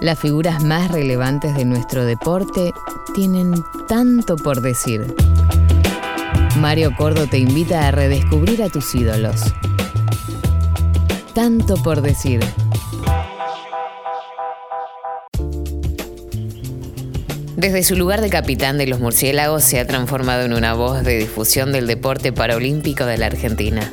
Las figuras más relevantes de nuestro deporte tienen tanto por decir. Mario Cordo te invita a redescubrir a tus ídolos. Tanto por decir. Desde su lugar de capitán de los murciélagos se ha transformado en una voz de difusión del deporte paraolímpico de la Argentina.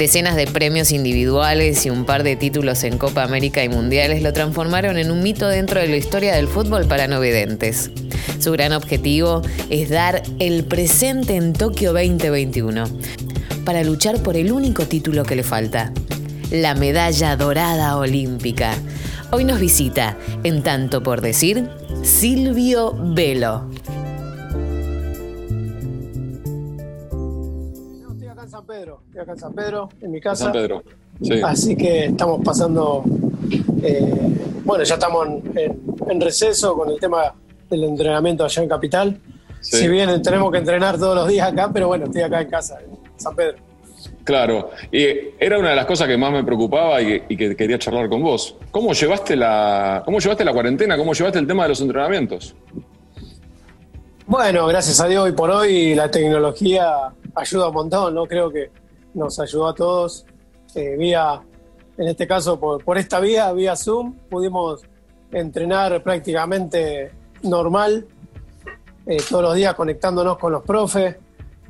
Decenas de premios individuales y un par de títulos en Copa América y Mundiales lo transformaron en un mito dentro de la historia del fútbol para no videntes. Su gran objetivo es dar el presente en Tokio 2021 para luchar por el único título que le falta, la medalla dorada olímpica. Hoy nos visita, en tanto por decir, Silvio Velo. Pedro, estoy acá en San Pedro, en mi casa. San Pedro. Así que estamos pasando, eh, bueno, ya estamos en, receso con el tema del entrenamiento allá en Capital. Si bien tenemos que entrenar todos los días acá, pero bueno, estoy acá en casa, en San Pedro. Claro, y era una de las cosas que más me preocupaba y que, quería charlar con vos. ¿Cómo llevaste, la, ¿Cómo llevaste la cuarentena? ¿Cómo llevaste el tema de los entrenamientos? Bueno, gracias a Dios, hoy por hoy la tecnología ayuda un montón, ¿no? Creo que nos ayudó a todos. Eh, vía, en este caso, por, esta vía, vía Zoom, pudimos entrenar prácticamente normal, eh, todos los días conectándonos con los profes,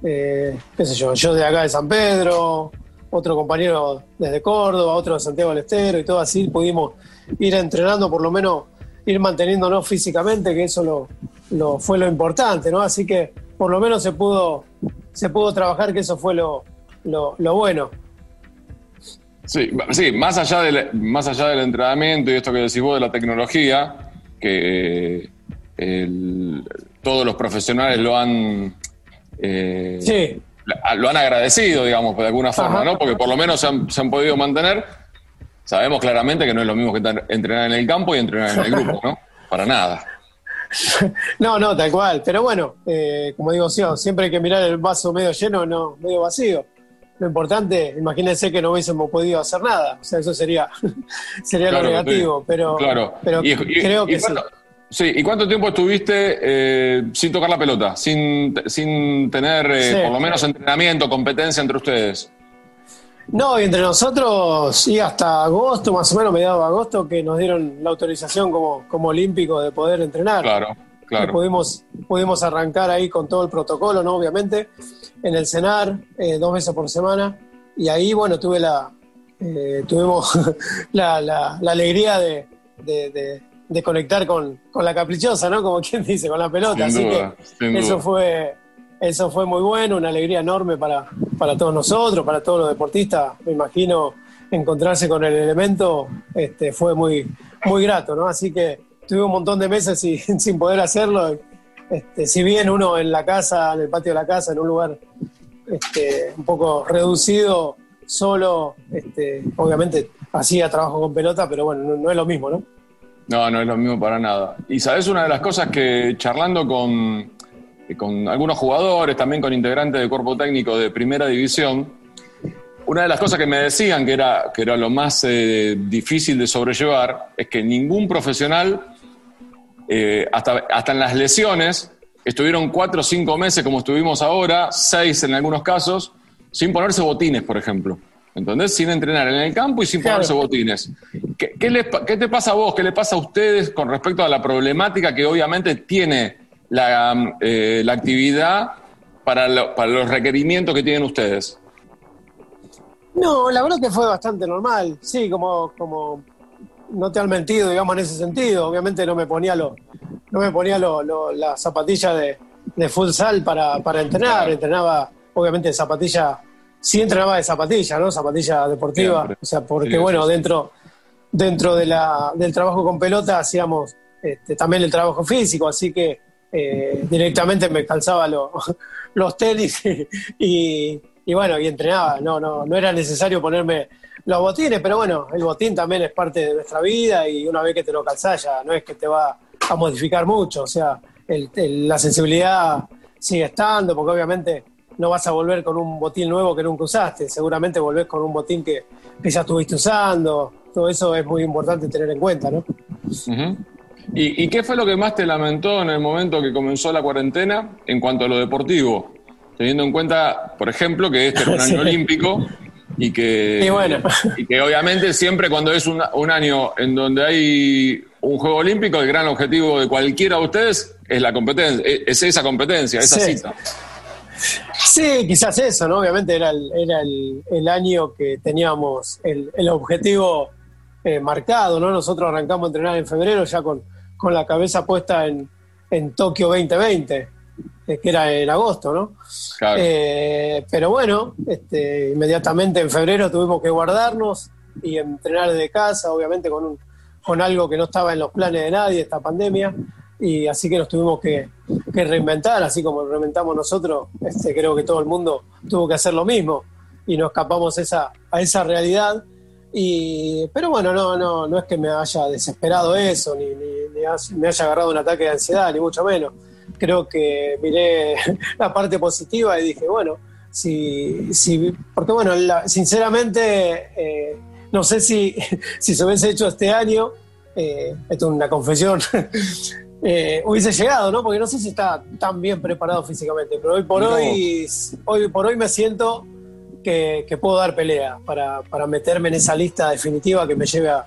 eh, qué sé yo, yo de acá de San Pedro, otro compañero desde Córdoba, otro de Santiago del Estero y todo así, pudimos ir entrenando, por lo menos ir manteniéndonos físicamente, que eso lo, lo fue lo importante, ¿no? Así que por lo menos se pudo se pudo trabajar, que eso fue lo, lo, bueno. Sí, sí más, allá del, más allá del entrenamiento y esto que decís vos de la tecnología, que todos los profesionales lo han, eh, lo han agradecido, digamos, de alguna forma, ¿no? Porque por lo menos se han, se han, podido mantener. Sabemos claramente que no es lo mismo que entrenar en el campo y entrenar en el grupo, ¿no? Para nada. no, no, tal cual. Pero bueno, eh, como digo, siempre hay que mirar el vaso medio lleno, no medio vacío. Lo importante, imagínense que no hubiésemos podido hacer nada. O sea, eso sería, sería lo negativo. Pero, pero creo que sí. Sí, ¿y cuánto tiempo estuviste eh, sin tocar la pelota? Sin, sin tener eh, por lo menos entrenamiento, competencia entre ustedes. No, y entre nosotros, y hasta agosto, más o menos, mediados de agosto, que nos dieron la autorización como, como olímpico de poder entrenar. Claro, claro. pudimos, pudimos arrancar ahí con todo el protocolo, ¿no? Obviamente, en el CENAR, eh, dos veces por semana. Y ahí, bueno, tuve la, eh, tuvimos la, la, alegría de, de, conectar con, con, la caprichosa, ¿no? Como quien dice, con la pelota. Así que eso fue eso fue muy bueno, una alegría enorme para, para todos nosotros, para todos los deportistas. Me imagino encontrarse con el elemento este, fue muy, muy grato, ¿no? Así que tuve un montón de meses sin, poder hacerlo. Este, si bien uno en la casa, en el patio de la casa, en un lugar este, un poco reducido, solo, obviamente hacía trabajo con pelota, pero bueno, no, no, es lo mismo, ¿no? No, no es lo mismo para nada. Y sabes, una de las cosas que charlando con, con algunos jugadores, también con integrantes del cuerpo técnico de primera división, una de las cosas que me decían que era, que era lo más eh, difícil de sobrellevar es que ningún profesional, eh, hasta, hasta en las lesiones, estuvieron cuatro o cinco meses como estuvimos ahora, seis en algunos casos, sin ponerse botines, por ejemplo. ¿Entendés? Sin entrenar en el campo y sin ponerse botines. ¿Qué, ¿Qué, te pasa a vos? ¿Qué le pasa a ustedes con respecto a la problemática que obviamente tiene la, eh, la actividad para, para los requerimientos que tienen ustedes? No, la verdad que fue bastante normal. Sí, como, como no te han mentido, digamos, en ese sentido. Obviamente no me ponía lo, no me ponía lo, la zapatilla de, de futsal para, para entrenar. Entrenaba, obviamente, de zapatilla, sí entrenaba de zapatilla, ¿no? Zapatilla deportiva. O sea, porque bueno, dentro, dentro de la, del trabajo con pelota hacíamos este, también el trabajo físico, así que eh, directamente me calzaba los tenis y, bueno, y entrenaba. No, no, no era necesario ponerme los botines, pero bueno, el botín también es parte de nuestra vida y una vez que te lo calzás ya no es que te va a modificar mucho, o sea, la sensibilidad sigue estando, porque obviamente no vas a volver con un botín nuevo que nunca usaste, seguramente volvés con un botín que, que ya estuviste usando, todo eso es muy importante tener en cuenta, ¿no? ¿Y, qué fue lo que más te lamentó en el momento que comenzó la cuarentena en cuanto a lo deportivo? Teniendo en cuenta, por ejemplo, que este es un año olímpico y que, y, que obviamente siempre cuando es un, año en donde hay un Juego Olímpico, el gran objetivo de cualquiera de ustedes es la competencia, es esa competencia, esa cita. Sí, quizás eso, ¿no? Obviamente era el, era el, año que teníamos el, el objetivo eh, marcado, ¿no? Nosotros arrancamos a entrenar en febrero ya con, con la cabeza puesta en, en Tokio 2020, eh, que era en agosto, ¿no? Eh, pero bueno, este, inmediatamente en febrero tuvimos que guardarnos y entrenar desde casa, obviamente con, un, con algo que no estaba en los planes de nadie, esta pandemia y así que nos tuvimos que, reinventar, así como reinventamos nosotros, este, creo que todo el mundo tuvo que hacer lo mismo y nos escapamos esa, a esa realidad. Y, pero bueno, no, no, no es que me haya desesperado eso, ni, me haya agarrado un ataque de ansiedad, ni mucho menos. Creo que miré la parte positiva y dije, bueno, si, si porque bueno, sinceramente, eh, no sé si, si se hubiese hecho este año, eh, esto es una confesión, eh, hubiese llegado, ¿no? Porque no sé si está tan bien preparado físicamente, pero hoy por hoy, hoy por hoy me siento que, puedo dar pelea para, meterme en esa lista definitiva que me lleve a,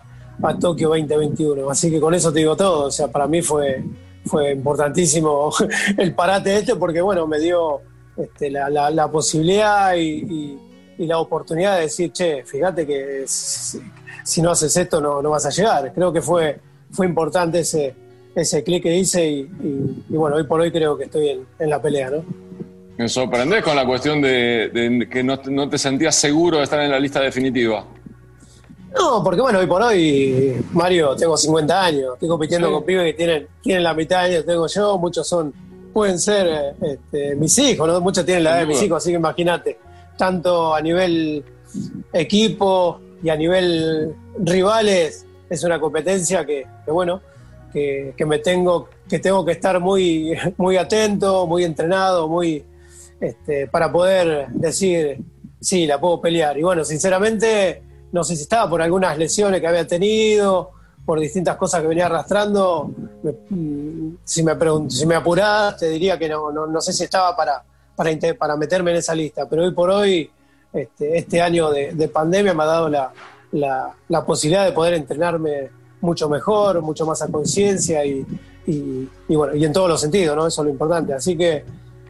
Tokio 2021. Así que con eso te digo todo. O sea, para mí fue, fue importantísimo el parate este porque, bueno, me dio este, la, posibilidad y, la oportunidad de decir, che, fíjate que si, no haces esto no, no vas a llegar. Creo que fue, fue importante ese ese clic que hice y, bueno, hoy por hoy creo que estoy en, la pelea, ¿no? Me sorprendés con la cuestión de, que no, te sentías seguro de estar en la lista definitiva. No, porque bueno, hoy por hoy, Mario, tengo 50 años, estoy compitiendo con pibes que tienen, tienen la mitad de años tengo yo, muchos son, pueden ser este, mis hijos, ¿no? muchos tienen la edad de mis hijos, así que imagínate, tanto a nivel equipo y a nivel rivales, es una competencia que, que bueno, que, me tengo, que tengo que estar muy, muy atento, muy entrenado, muy este, para poder decir, sí, la puedo pelear. Y bueno, sinceramente, no sé si estaba por algunas lesiones que había tenido, por distintas cosas que venía arrastrando. Mm, si, me si me apurás, te diría que no, no, sé si estaba para, para, para meterme en esa lista. Pero hoy por hoy, este, este año de, pandemia me ha dado la, la, posibilidad de poder entrenarme mucho mejor, mucho más a conciencia y, bueno, y en todos los sentidos, ¿no? Eso es lo importante. Así que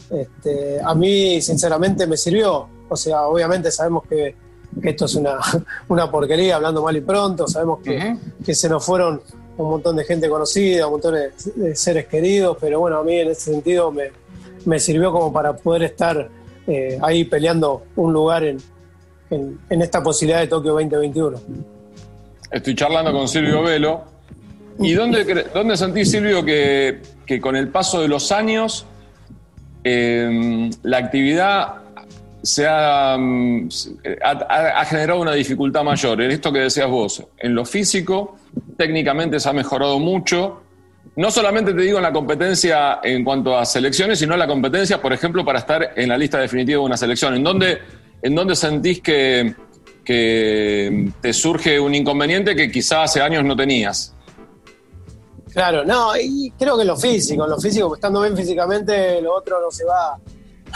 este, a mí, sinceramente, me sirvió. O sea, obviamente sabemos que, esto es una, una, porquería, hablando mal y pronto, sabemos que, que, se nos fueron un montón de gente conocida, un montón de, seres queridos, pero bueno, a mí en ese sentido me, me sirvió como para poder estar eh, ahí peleando un lugar en, en, en esta posibilidad de Tokio 2021. Estoy charlando con Silvio Velo. ¿Y dónde, dónde sentís, Silvio, que, con el paso de los años em, la actividad se mm, ha, ha, generado una dificultad mayor? En esto que decías vos, en lo físico, técnicamente se ha mejorado mucho. No solamente te digo en la competencia en cuanto a selecciones, sino en la competencia, por ejemplo, para estar en la lista definitiva de una selección. ¿En dónde, en dónde sentís que, que te surge un inconveniente que quizás hace años no tenías. Claro, no, y creo que lo físico, lo físico, estando bien físicamente, lo otro no se va,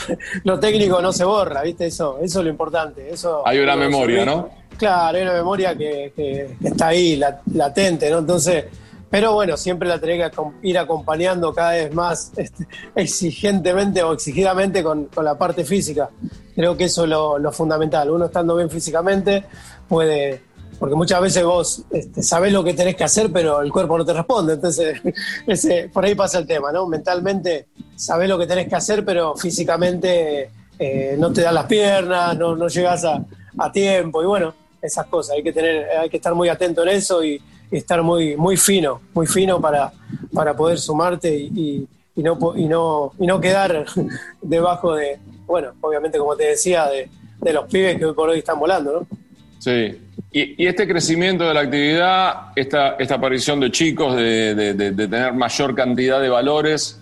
lo técnico no se borra, ¿viste? Eso, eso es lo importante. Eso, hay una memoria, ¿no? Claro, hay una memoria que, está ahí, latente, ¿no? Entonces, pero bueno, siempre la tenés que ir acompañando cada vez más este, exigentemente o exigidamente con, la parte física. Creo que eso es lo, fundamental. Uno estando bien físicamente puede, porque muchas veces vos este, sabés lo que tenés que hacer, pero el cuerpo no te responde. Entonces, ese, por ahí pasa el tema, ¿no? Mentalmente sabés lo que tenés que hacer, pero físicamente eh, no te dan las piernas, no, no llegas a, a tiempo. Y bueno, esas cosas. Hay que, tener, hay que estar muy atento en eso y estar muy, muy fino, muy fino para, para poder sumarte y, no, y, no, y no quedar debajo de, bueno, obviamente como te decía, de, los pibes que hoy por hoy están volando, ¿no? Sí. Y, este crecimiento de la actividad, esta, esta aparición de chicos, de, tener mayor cantidad de valores,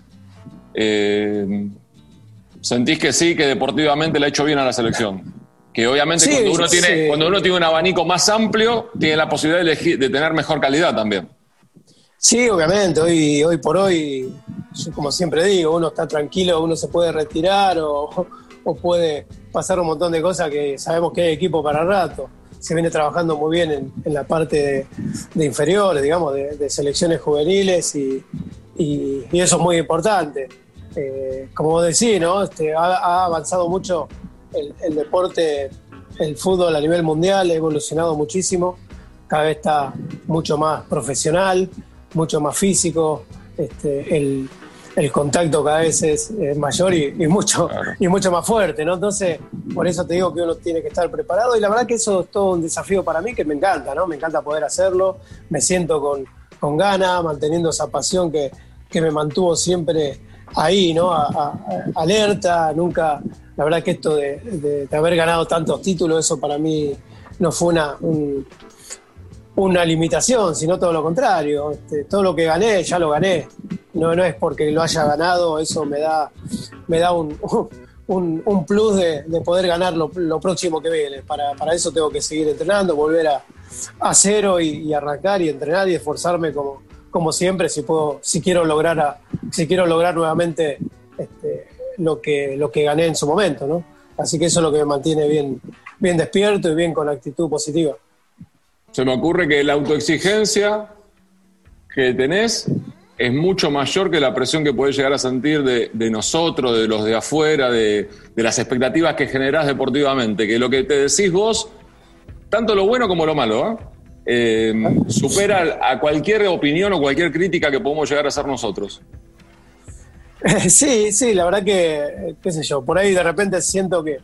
eh, ¿sentís que sí, que deportivamente le ha hecho bien a la selección? que obviamente cuando, uno tiene, cuando uno tiene un abanico más amplio, tiene la posibilidad de, de tener mejor calidad también. Sí, obviamente, hoy, hoy por hoy, yo como siempre digo, uno está tranquilo, uno se puede retirar o, puede pasar un montón de cosas que sabemos que hay equipo para rato. Se viene trabajando muy bien en, la parte de, inferiores, digamos, de, selecciones juveniles y, eso es muy importante. Eh, como decís, ¿no? Este, ha, avanzado mucho el, deporte, el fútbol a nivel mundial, ha evolucionado muchísimo, cada vez está mucho más profesional mucho más físico, este, contacto cada vez es, mayor y, mucho, y mucho más fuerte, ¿no? Entonces, por eso te digo que uno tiene que estar preparado y la verdad que eso es todo un desafío para mí que me encanta, ¿no? Me encanta poder hacerlo, me siento con, con ganas, manteniendo esa pasión que, me mantuvo siempre ahí, ¿no? alerta, nunca, la verdad que esto de, haber ganado tantos títulos, eso para mí no fue una, una limitación, sino todo lo contrario. Este, todo lo que gané, ya lo gané. No, no es porque lo haya ganado, eso me da, me da un, un, plus de, poder ganar lo, próximo que viene. Para, para, eso tengo que seguir entrenando, volver a, a cero y, arrancar y entrenar y esforzarme como, como siempre si puedo, si quiero lograr si quiero lograr nuevamente este, lo que lo que gané en su momento, ¿no? Así que eso es lo que me mantiene bien, bien despierto y bien con actitud positiva se me ocurre que la autoexigencia que tenés es mucho mayor que la presión que podés llegar a sentir de, nosotros, de los de afuera, de, las expectativas que generás deportivamente. Que lo que te decís vos, tanto lo bueno como lo malo, ¿eh? Eh, supera a cualquier opinión o cualquier crítica que podemos llegar a hacer nosotros. Sí, sí, la verdad que, qué sé yo, por ahí de repente siento que,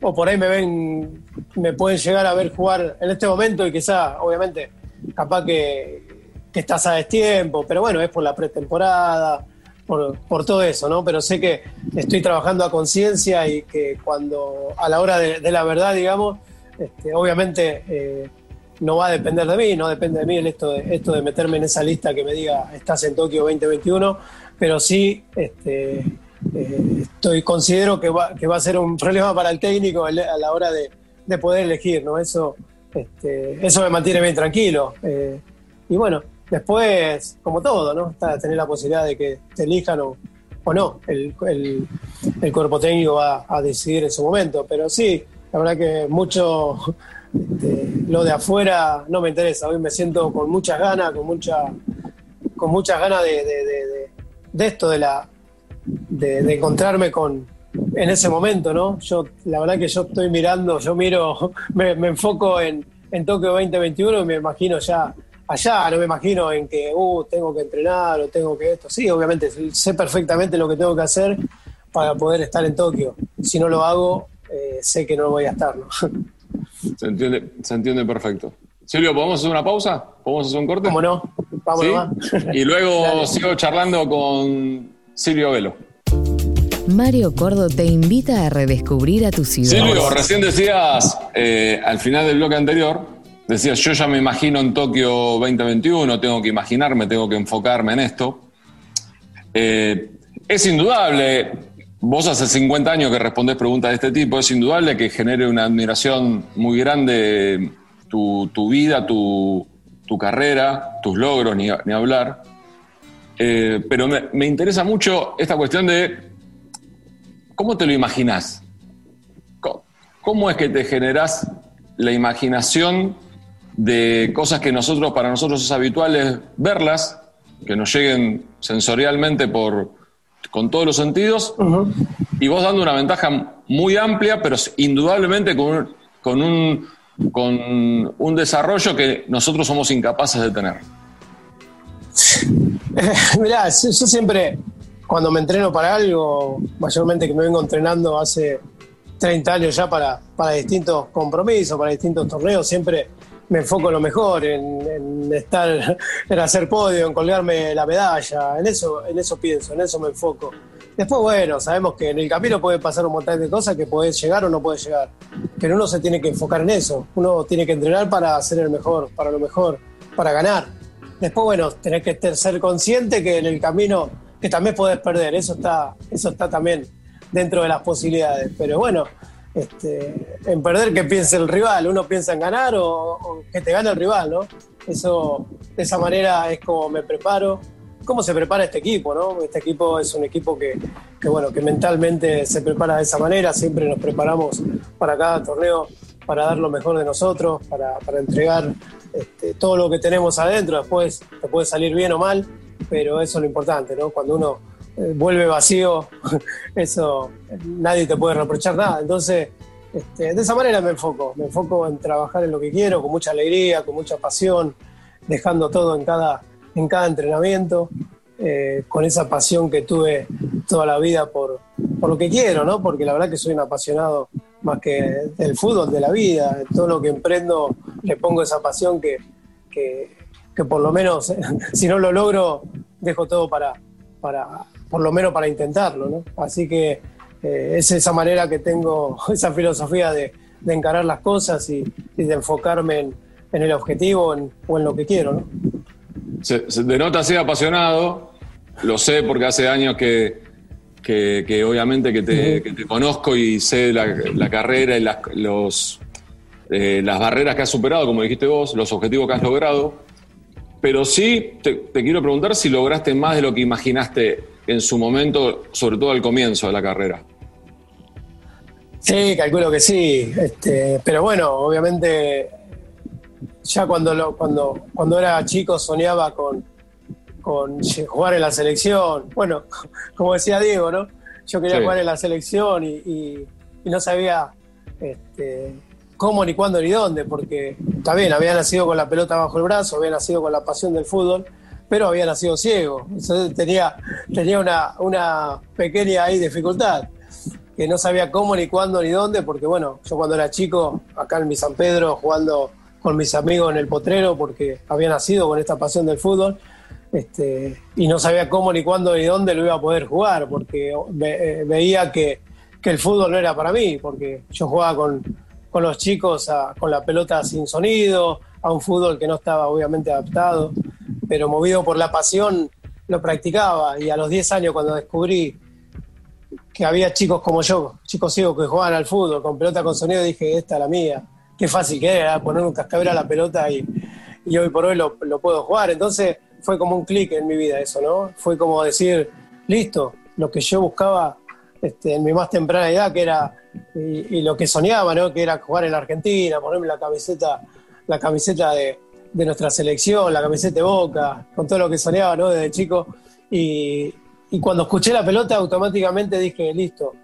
o por ahí me ven, me pueden llegar a ver jugar en este momento y quizá, obviamente, capaz que, estás a destiempo, pero bueno, es por la pretemporada, por, todo eso, ¿no? Pero sé que estoy trabajando a conciencia y que cuando, a la hora de, la verdad, digamos, este, obviamente eh, no va a depender de mí, no depende de mí el esto de, esto de meterme en esa lista que me diga estás en Tokio 2021, pero sí este, eh, estoy considero que va, que va a ser un problema para el técnico a la hora de, poder elegir, ¿no? Eso, este, eso me mantiene bien tranquilo. Eh, y bueno, después, como todo, ¿no? Tener la posibilidad de que te elijan o, no. El, el, cuerpo técnico va a decidir en su momento. Pero sí, la verdad que mucho este, lo de afuera no me interesa. Hoy me siento con muchas ganas, con mucha, con muchas ganas de, esto, de la, de, encontrarme con en ese momento, ¿no? Yo, la verdad que yo estoy mirando, yo miro, me, enfoco en, en Tokio 2021 y me imagino ya allá, no me imagino en que, uh, tengo que entrenar o tengo que esto. Sí, obviamente, sé perfectamente lo que tengo que hacer para poder estar en Tokio. Si no lo hago, eh, sé que no voy a estar, ¿no? Se entiende, se entiende perfecto. Silvio, ¿podemos hacer una pausa? ¿Podemos hacer un corte? ¿Cómo no? Vamos Y luego sigo charlando con Silvio Velo. Mario Cordo te invita a redescubrir a tu ciudad. Silvio, recién decías, eh, al final del bloque anterior, decías, yo ya me imagino en Tokio 2021, tengo que imaginarme, tengo que enfocarme en esto. Eh, es indudable, vos hace 50 años que respondés preguntas de este tipo, es indudable que genere una admiración muy grande tu, vida, tu, carrera, tus logros, ni hablar. Eh, pero me, interesa mucho esta cuestión de cómo te lo imaginas. ¿Cómo, es que te generás la imaginación de cosas que nosotros, para nosotros es habitual verlas, que nos lleguen sensorialmente por, con todos los sentidos, y vos dando una ventaja muy amplia, pero indudablemente con con un, con un desarrollo que nosotros somos incapaces de tener. Mirá, yo, siempre, cuando me entreno para algo, mayormente que me vengo entrenando hace 30 años ya para, para distintos compromisos, para distintos torneos, siempre me enfoco en lo mejor, en, estar, en hacer podio, en colgarme la medalla, en eso, en eso pienso, en eso me enfoco. Después, bueno, sabemos que en el camino puede pasar un montón de cosas que puedes llegar o no puedes llegar, pero uno se tiene que enfocar en eso, uno tiene que entrenar para ser el mejor, para lo mejor, para ganar. Después, bueno, tenés que ser consciente que en el camino, que también podés perder, eso está, eso está también dentro de las posibilidades. Pero bueno, este, en perder que piense el rival, uno piensa en ganar o, que te gane el rival, ¿no? Eso, de esa manera es como me preparo, cómo se prepara este equipo, ¿no? Este equipo es un equipo que, bueno, que mentalmente se prepara de esa manera, siempre nos preparamos para cada torneo para dar lo mejor de nosotros, para, entregar este, todo lo que tenemos adentro, después te puede salir bien o mal, pero eso es lo importante, ¿no? Cuando uno vuelve vacío, eso nadie te puede reprochar nada. Entonces, este, de esa manera me enfoco, me enfoco en trabajar en lo que quiero, con mucha alegría, con mucha pasión, dejando todo en cada, en cada entrenamiento, eh, con esa pasión que tuve toda la vida por, por lo que quiero, ¿no? Porque la verdad que soy un apasionado más que del fútbol, de la vida, todo lo que emprendo le pongo esa pasión que, que, que por lo menos, si no lo logro, dejo todo para, para, por lo menos para intentarlo, ¿no? Así que eh, es esa manera que tengo, esa filosofía de, encarar las cosas y, de enfocarme en, el objetivo o en lo que quiero, ¿no? Se, se denota ser apasionado, lo sé porque hace años que, que, obviamente que te, conozco y sé la, carrera y las, los, eh, las barreras que has superado, como dijiste vos, los objetivos que has logrado. Pero sí te, quiero preguntar si lograste más de lo que imaginaste en su momento, sobre todo al comienzo de la carrera. Sí, calculo que sí. Este, pero bueno, obviamente ya cuando, lo, cuando, cuando era chico soñaba con, con jugar en la selección. Bueno, como decía Diego, ¿no? Yo quería jugar en la selección y, no sabía este, cómo, ni cuándo, ni dónde, porque está bien, había nacido con la pelota bajo el brazo, había nacido con la pasión del fútbol, pero había nacido ciego. Tenía, tenía una, una pequeña dificultad, que no sabía cómo, ni cuándo, ni dónde, porque bueno, yo cuando era chico, acá en mi San Pedro, jugando con mis amigos en el potrero, porque había nacido con esta pasión del fútbol, este, y no sabía cómo, ni cuándo, ni dónde lo iba a poder jugar, porque eh, veía que, que el fútbol no era para mí, porque yo jugaba con, con los chicos con la pelota sin sonido, a un fútbol que no estaba obviamente adaptado, pero movido por la pasión lo practicaba y a los 10 años cuando descubrí que había chicos como yo, chicos ciegos que jugaban al fútbol con pelota con sonido, dije, esta es la mía. Qué fácil que era poner un cascabel a la pelota y, y hoy por hoy lo, puedo jugar. Entonces fue como un clic en mi vida eso, ¿no? Fue como decir, listo, lo que yo buscaba este, en mi más temprana edad, que era y, lo que soñaba, ¿no? Que era jugar en la Argentina, ponerme la camiseta, la camiseta de, nuestra selección, la camiseta de Boca, con todo lo que soñaba, ¿no? Desde chico. Y, cuando escuché la pelota, automáticamente dije, listo,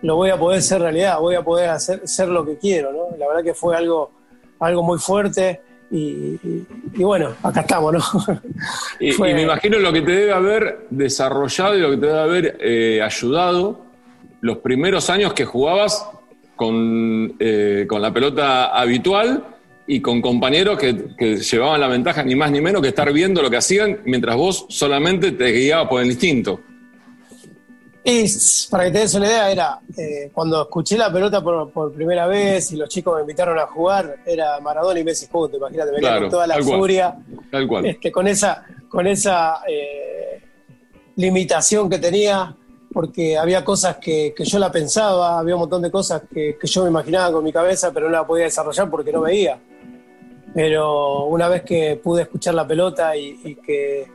lo voy a poder ser realidad, voy a poder hacer ser lo que quiero, ¿no? La verdad que fue algo, algo muy fuerte. Y, bueno, acá estamos, ¿no? y, me imagino lo que te debe haber desarrollado y lo que te debe haber eh, ayudado los primeros años que jugabas con, eh, con la pelota habitual y con compañeros que, llevaban la ventaja ni más ni menos que estar viendo lo que hacían mientras vos solamente te guiabas por el instinto. Y para que te des una idea, era eh, cuando escuché la pelota por, primera vez y los chicos me invitaron a jugar, era Maradona y Messi juntos, imagínate, venía con toda la furia, tal cual. Este, con esa, con esa eh, limitación que tenía, porque había cosas que, yo la pensaba, había un montón de cosas que, yo me imaginaba con mi cabeza, pero no la podía desarrollar porque no veía. Pero una vez que pude escuchar la pelota y, que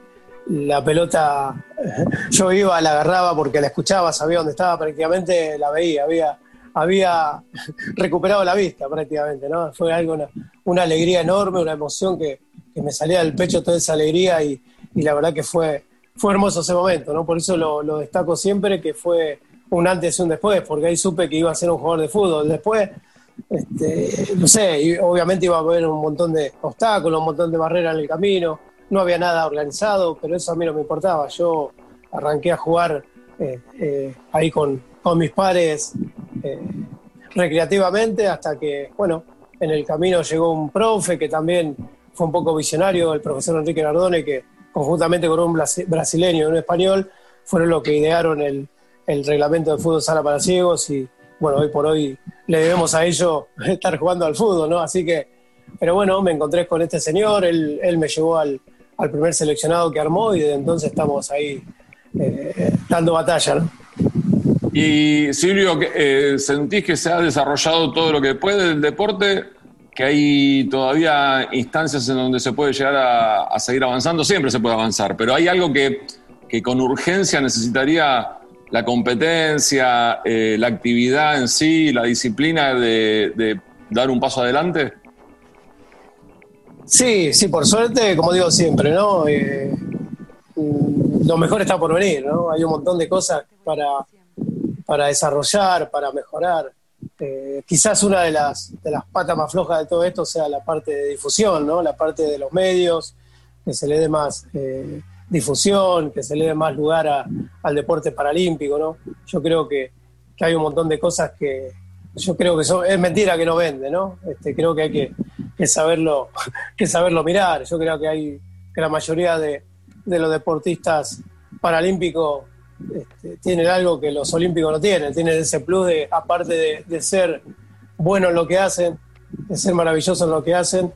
la pelota yo iba, la agarraba porque la escuchaba, sabía dónde estaba, prácticamente la veía, había, había recuperado la vista prácticamente, ¿no? Fue algo, una, alegría enorme, una emoción que, me salía del pecho toda esa alegría y la verdad que fue, fue hermoso ese momento, ¿no? Por eso lo, destaco siempre, que fue un antes y un después, porque ahí supe que iba a ser un jugador de fútbol. Después, este, no sé, obviamente iba a haber un montón de obstáculos, un montón de barreras en el camino, no había nada organizado, pero eso a mí no me importaba. Yo arranqué a jugar eh, eh, ahí con, con, mis pares eh, recreativamente hasta que, bueno, en el camino llegó un profe que también fue un poco visionario, el profesor Enrique Nardone, que conjuntamente con un brasileño y un español, fueron los que idearon el, reglamento de fútbol sala para ciegos y bueno, hoy por hoy le debemos a ellos estar jugando al fútbol, ¿no? Así que, pero bueno, me encontré con este señor, él, me llevó al, primer seleccionado que armó y desde entonces estamos ahí eh, dando batalla, ¿no? Y Silvio, eh, ¿sentís que se ha desarrollado todo lo que puede el deporte? ¿Que hay todavía instancias en donde se puede llegar a, seguir avanzando? Siempre se puede avanzar, pero hay algo que, con urgencia necesitaría la competencia, eh, la actividad en sí, la disciplina de, dar un paso adelante? Sí, sí, por suerte, como digo siempre, ¿no? Eh, lo mejor está por venir, ¿no? Hay un montón de cosas para, para desarrollar, para mejorar. Eh, quizás una de las, de las patas más flojas de todo esto sea la parte de difusión, ¿no? La parte de los medios, que se le dé más difusión, que se le dé más lugar al deporte paralímpico, ¿no? Yo creo que, hay un montón de cosas que yo creo que son, es mentira que no vende, ¿no? Este, creo que hay que, saberlo, que saberlo mirar. Yo creo que hay que la mayoría de, de los deportistas paralímpicos este, tienen algo que los olímpicos no tienen, tienen ese plus de, aparte de, ser buenos en lo que hacen, de ser maravillosos en lo que hacen,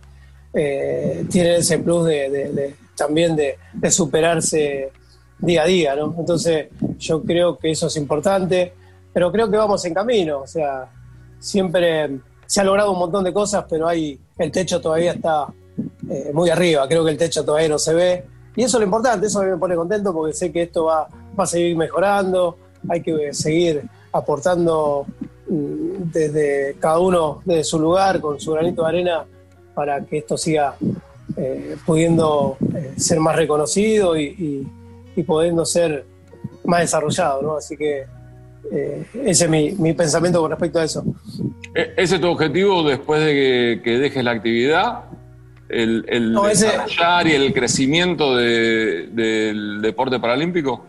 eh, tienen ese plus de, también de, superarse día a día, ¿no? Entonces yo creo que eso es importante, pero creo que vamos en camino, o sea, siempre se ha logrado un montón de cosas, pero hay, el techo todavía está eh, muy arriba, creo que el techo todavía no se ve, y eso es lo importante, eso a mí me pone contento porque sé que esto va, va a seguir mejorando, hay que seguir aportando mm, desde cada uno de su lugar, con su granito de arena, para que esto siga eh, pudiendo eh, ser más reconocido y, pudiendo ser más desarrollado, ¿no? Así que eh, ese es mi, pensamiento con respecto a eso. ¿E-, ¿Ese es tu objetivo después de que dejes la actividad? el, desarrollar y el crecimiento del deporte paralímpico?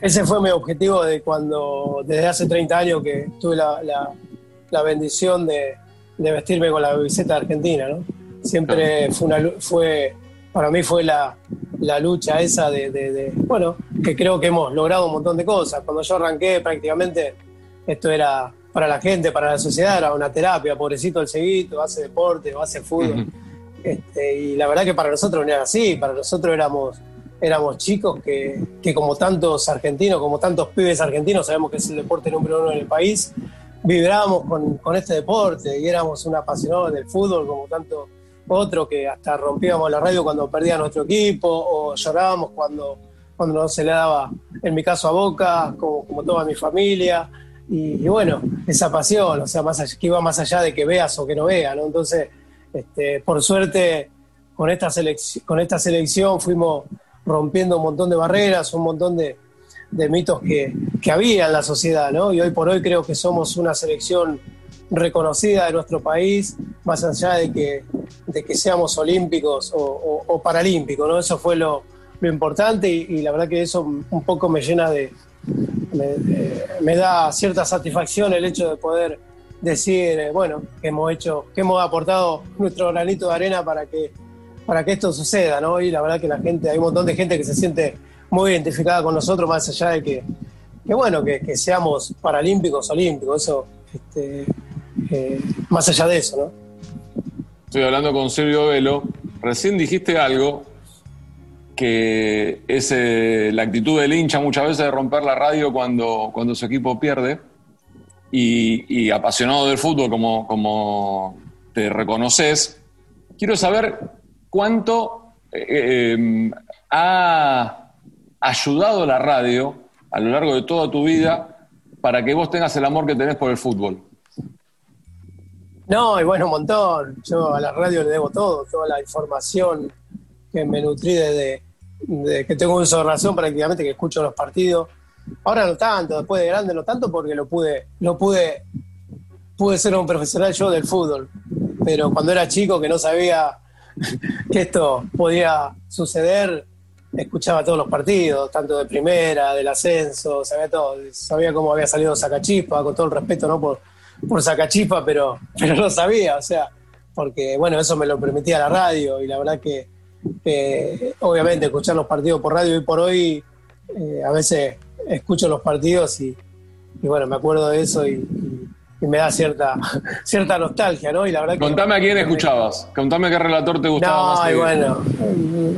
Ese fue mi objetivo de cuando, desde hace 30 años que tuve la, bendición de, vestirme con la camiseta argentina, ¿no? Siempre fue, una, fue, para mí fue la, lucha esa de, bueno, que creo que hemos logrado un montón de cosas. Cuando yo arranqué prácticamente esto era para la gente, para la sociedad, era una terapia, pobrecito el seguito, hace deporte, hace fútbol. Este, y la verdad que para nosotros no era así, para nosotros éramos, éramos chicos que, como tantos argentinos, como tantos pibes argentinos, sabemos que es el deporte número uno en el país, vibrábamos con, este deporte y éramos un apasionado del fútbol como tanto otro que hasta rompíamos la radio cuando perdía nuestro equipo o llorábamos cuando, cuando no se le daba, en mi caso a Boca, como, como toda mi familia. Y, bueno, esa pasión, o sea, más que iba más allá de que veas o que no veas. Entonces, este, por suerte, con esta, con esta selección fuimos rompiendo un montón de barreras, un montón de, mitos que, había en la sociedad, ¿no? Y hoy por hoy creo que somos una selección reconocida de nuestro país, más allá de que, de que seamos olímpicos o, paralímpicos, ¿no? Eso fue lo, importante y, la verdad que eso un poco me llena de, me da cierta satisfacción el hecho de poder decir, eh, bueno, que hemos hecho, que hemos aportado nuestro granito de arena para que, para que esto suceda, ¿no? Y la verdad que la gente, hay un montón de gente que se siente muy identificada con nosotros, más allá de que, que bueno, que, seamos paralímpicos, olímpicos, eso, este, eh, más allá de eso, ¿no? Estoy hablando con Silvio Velo. Recién dijiste algo que es eh, la actitud del hincha muchas veces de romper la radio cuando, cuando su equipo pierde y, apasionado del fútbol como, como te reconoces, quiero saber cuánto eh, ha ayudado la radio a lo largo de toda tu vida para que vos tengas el amor que tenés por el fútbol. No, y bueno, un montón. Yo a la radio le debo todo, toda la información que me nutrí desde, que tengo uso de razón prácticamente, que escucho los partidos Ahora no tanto, después de grande no tanto porque lo pude, lo pude, pude ser un profesional yo del fútbol. Pero cuando era chico que no sabía que esto podía suceder, escuchaba todos los partidos, tanto de primera, del ascenso, sabía todo, sabía cómo había salido Sacachispa, con todo el respeto, ¿no? Por, por Sacachispa, pero, pero no sabía, o sea, porque bueno, eso me lo permitía la radio y la verdad que, obviamente escuchar los partidos por radio y por hoy eh, a veces escucho los partidos y, bueno, me acuerdo de eso y, me da cierta, cierta nostalgia, ¿no? Y la verdad Contame a quién escuchabas, contame qué relator te gustaba no, y bueno,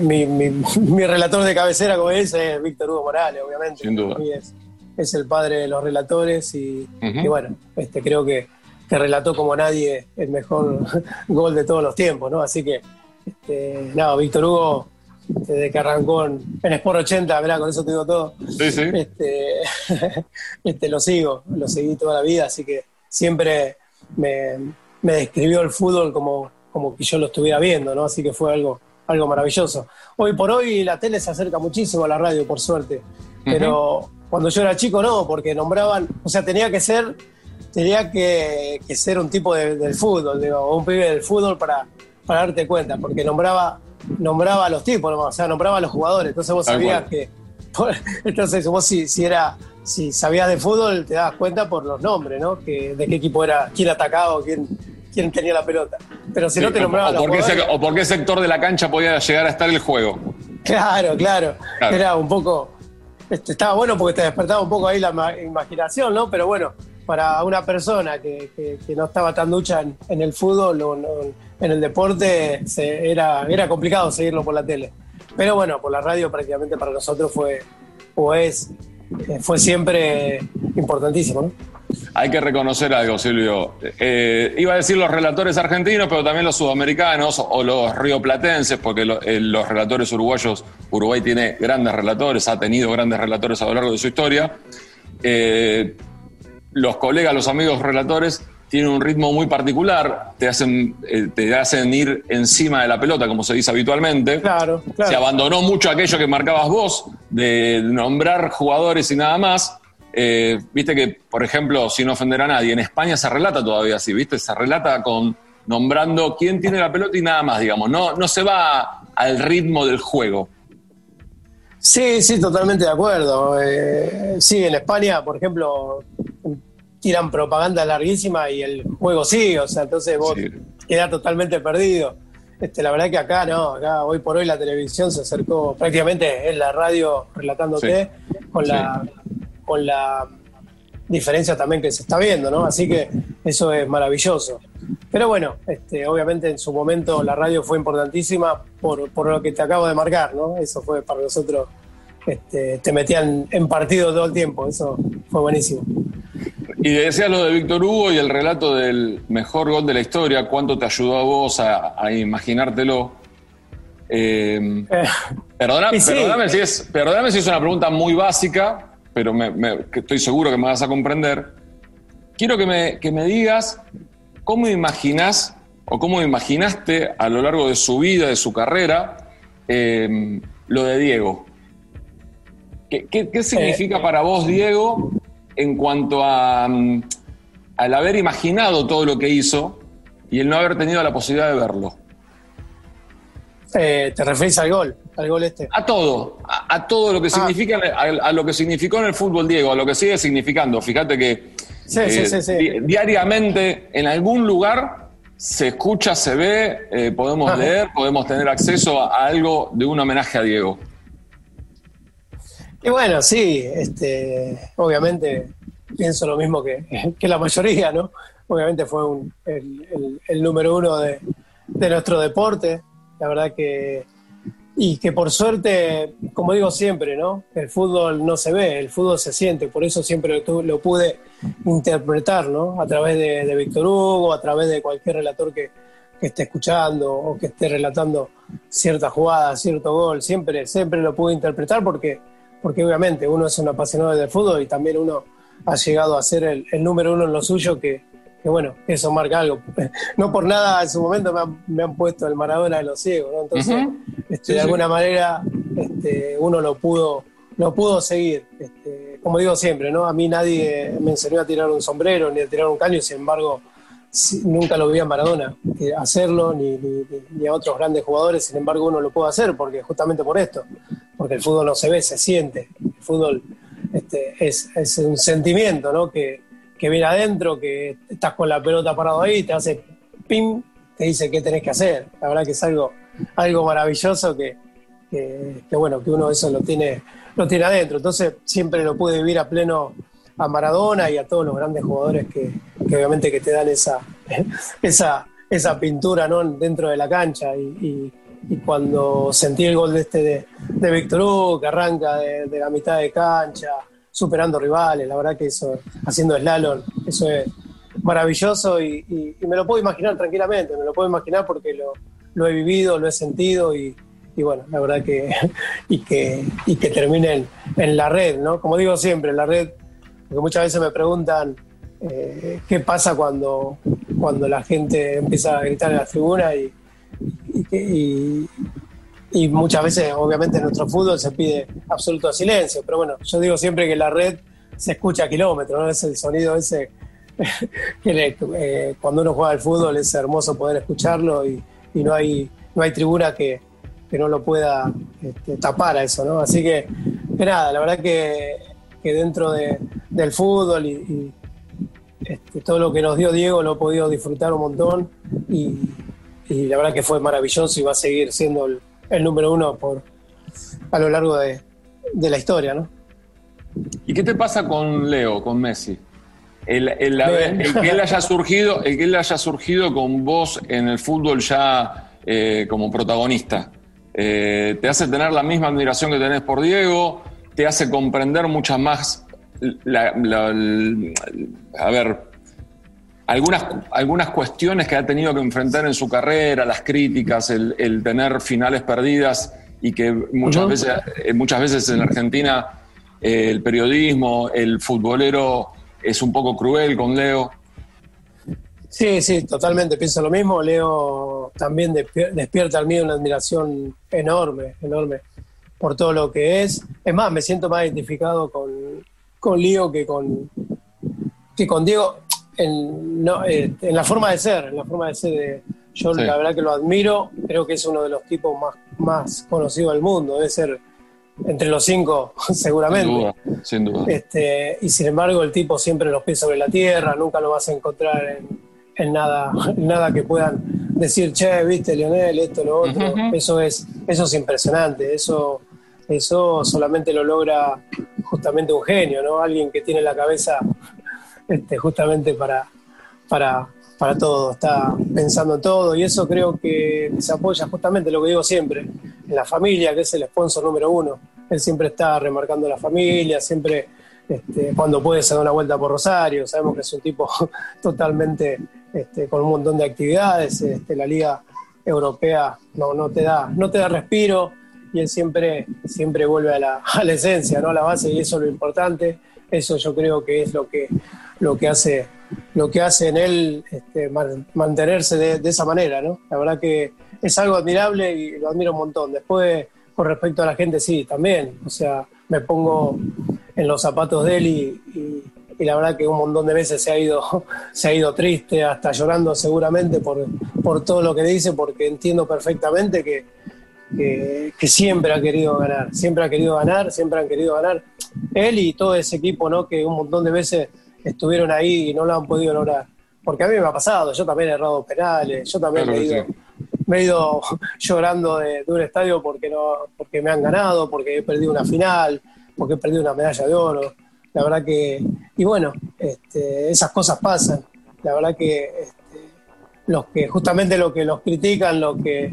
mi, mi, relator de cabecera como ese es Víctor Hugo Morales, obviamente. Sin duda. es el padre de los relatores y, bueno, este, creo que, que, relató como nadie el mejor gol de todos los tiempos, ¿no? Así que, este, nada, Víctor Hugo, desde que arrancó en, Sport 80, ¿verdad? Con eso te digo todo. Sí, sí. Este, este, lo sigo, lo seguí toda la vida, así que siempre me, me describió el fútbol como, como que yo lo estuviera viendo, ¿no? Así que fue algo, algo maravilloso. Hoy por hoy la tele se acerca muchísimo a la radio, por suerte. Pero cuando yo era chico no, porque nombraban, o sea, tenía que ser, tenía que, ser un tipo del fútbol, digo, un pibe del fútbol para, para darte cuenta, porque nombraba, nombraba a los tipos, o sea, nombraba a los jugadores. Entonces vos sabías que. entonces vos si, si era si sabías de fútbol te das cuenta por los nombres, ¿no? Que, de qué equipo era, quién atacaba o quién, quién tenía la pelota. Pero si no te nombraba o, por qué o por qué sector de la cancha podía llegar a estar el juego. Claro, claro. Era un poco. Este, estaba bueno porque te despertaba un poco ahí la imaginación, ¿no? Pero bueno, para una persona que, no estaba tan ducha en, el fútbol en el deporte, era, era complicado seguirlo por la tele. Pero bueno, por la radio prácticamente para nosotros fue o es eh, fue siempre importantísimo. ¿no? Hay que reconocer algo, Silvio. Eh, iba a decir los relatores argentinos, pero también los sudamericanos o los rioplatenses, porque eh, los relatores uruguayos, Uruguay tiene grandes relatores, ha tenido grandes relatores a lo largo de su historia. los colegas, los amigos relatores tienen un ritmo muy particular, te hacen, eh, te hacen ir encima de la pelota, como se dice habitualmente. Claro, claro. Se abandonó mucho aquello que marcabas vos, de nombrar jugadores y nada más. Eh, viste que, por ejemplo, sin ofender a nadie, en España se relata todavía así, ¿viste? Se relata con nombrando quién tiene la pelota y nada más, digamos. No, no se va al ritmo del juego. Sí, sí, totalmente de acuerdo. Eh, sí, en España, por ejemplo, tiran propaganda larguísima y el juego sigue, o sea, entonces vos quedás totalmente perdido. Este, la verdad que acá no, acá hoy por hoy la televisión se acercó prácticamente en la radio relatándote con la con la diferencia también que se está viendo, ¿no? Así que eso es maravilloso. Pero bueno, este, obviamente en su momento la radio fue importantísima por, por lo que te acabo de marcar, ¿no? Eso fue para nosotros, este, te metían en partido todo el tiempo, eso fue buenísimo. Y decías lo de Víctor Hugo y el relato del mejor gol de la historia, ¿cuánto te ayudó a vos a, imaginártelo? Eh, eh perdóname, si es, si es una pregunta muy básica, pero estoy seguro que me vas a comprender. Quiero que me, que me digas cómo imaginás o cómo imaginaste a lo largo de su vida, de su carrera, eh, lo de Diego. ¿Qué, significa eh, para vos, Diego, en cuanto a mm, al haber imaginado todo lo que hizo y el no haber tenido la posibilidad de verlo. Eh, ¿Te refieres al gol? ¿Al gol este? A todo, a, todo lo que ah. significa, a, lo que significó en el fútbol, Diego, a lo que sigue significando. Fíjate que eh, diariamente en algún lugar se escucha, se ve, eh, podemos leer, podemos tener acceso a algo de un homenaje a Diego. Y bueno, sí, este, obviamente pienso lo mismo que, la mayoría, ¿no? Obviamente fue el, número uno de, nuestro deporte, la verdad que, y que por suerte, como digo siempre, ¿no? El fútbol no se ve, el fútbol se siente, por eso siempre lo, pude interpretar, ¿no? A través de, Víctor Hugo, a través de cualquier relator que, que esté escuchando o que esté relatando cierta jugada, cierto gol, siempre, siempre lo pude interpretar porque porque obviamente uno es un apasionado del fútbol y también uno ha llegado a ser el, número uno en lo suyo, que, bueno, eso marca algo. No por nada en su momento me han, puesto el Maradona de los ciegos, ¿no? Entonces, este, de alguna manera este, uno lo pudo, lo pudo seguir. Este, como digo siempre, ¿no? A mí nadie me enseñó a tirar un sombrero ni a tirar un caño, sin embargo, nunca lo vi a Maradona hacerlo, ni, ni, a otros grandes jugadores, sin embargo uno lo puede hacer, porque justamente por esto, porque el fútbol no se ve, se siente, el fútbol este, es, es, un sentimiento ¿no? que, que viene adentro, que estás con la pelota parado ahí, te hace pim, te dice qué tenés que hacer, la verdad que es algo, algo maravilloso que, que, bueno, que uno eso lo tiene, lo tiene adentro, entonces siempre lo puede vivir a pleno a Maradona y a todos los grandes jugadores que, obviamente que te dan esa, esa, esa pintura ¿no? dentro de la cancha. Y, cuando sentí el gol de este de, Víctor Hugo, que arranca de, la mitad de cancha, superando rivales, la verdad que eso, haciendo slalom, eso es maravilloso y, me lo puedo imaginar tranquilamente, me lo puedo imaginar porque lo, he vivido, lo he sentido y, bueno, la verdad que y que, y que termine en, la red, ¿no? Como digo siempre, en la red, porque muchas veces me preguntan eh, qué pasa cuando, cuando la gente empieza a gritar en las tribunas y, y, muchas veces, obviamente, en nuestro fútbol se pide absoluto silencio, pero bueno, yo digo siempre que la red se escucha a kilómetros, ¿no? Es el sonido ese que eh, cuando uno juega al fútbol es hermoso poder escucharlo y, no hay no hay tribuna que, no lo pueda este, tapar a eso, ¿no? Así que, nada, la verdad que, dentro del fútbol y, este, todo lo que nos dio Diego lo he podido disfrutar un montón y, la verdad que fue maravilloso y va a seguir siendo el, número uno por, a lo largo de, de la historia, ¿no? ¿Y qué te pasa con Leo, con Messi? El, que él haya surgido, el que él haya surgido con vos en el fútbol ya eh, como protagonista, eh, te hace tener la misma admiración que tenés por Diego, te hace comprender muchas más, a ver, algunas, algunas cuestiones que ha tenido que enfrentar en su carrera, las críticas, el, tener finales perdidas y que muchas, veces, eh, muchas veces en Argentina el periodismo, el futbolero es un poco cruel con Leo. Sí, sí, totalmente pienso lo mismo. Leo también despierta al mío una admiración enorme, enorme por todo lo que es. Es más, me siento más identificado con, con Leo que con, que con Diego en, no, eh, en la forma de ser, en la forma de ser de, yo la verdad que lo admiro, creo que es uno de los tipos más, más conocidos del mundo, debe ser entre los cinco, seguramente. Sin duda, Este, y sin embargo, el tipo siempre los pies sobre la tierra, nunca lo vas a encontrar en, nada, nada que puedan decir, che, viste, Lionel, esto, lo otro. Eso es, eso es impresionante, eso, eso solamente lo logra justamente un genio, ¿no? Alguien que tiene la cabeza este, justamente para, para, para todo, está pensando en todo y eso creo que se apoya justamente lo que digo siempre, en la familia, que es el sponsor número uno. Él siempre está remarcando la familia, siempre este, cuando puede se da una vuelta por Rosario, sabemos que es un tipo totalmente este, con un montón de actividades, la liga europea no, no, te da, no te da respiro y él siempre, siempre vuelve a la, a la esencia, ¿no? a la base y eso es lo importante, eso yo creo que es lo que, lo que hace lo que hace en él este, mantenerse de, esa manera, ¿no? La verdad que es algo admirable y lo admiro un montón. Después, con respecto a la gente, sí, también. O sea, me pongo en los zapatos de él y, la verdad que un montón de veces se ha ido, se ha ido triste, hasta llorando seguramente por, por todo lo que dice, porque entiendo perfectamente que, que, que, siempre ha querido ganar, siempre ha querido ganar, siempre han querido ganar. Él y todo ese equipo, ¿no? Que un montón de veces estuvieron ahí y no lo han podido lograr. Porque a mí me ha pasado, yo también he errado penales, yo también me, he ido, llorando de, un estadio porque, no, porque me han ganado, porque he perdido una final, porque he perdido una medalla de oro. La verdad que, y bueno, este, esas cosas pasan. La verdad que este, los que justamente lo que los critican, lo que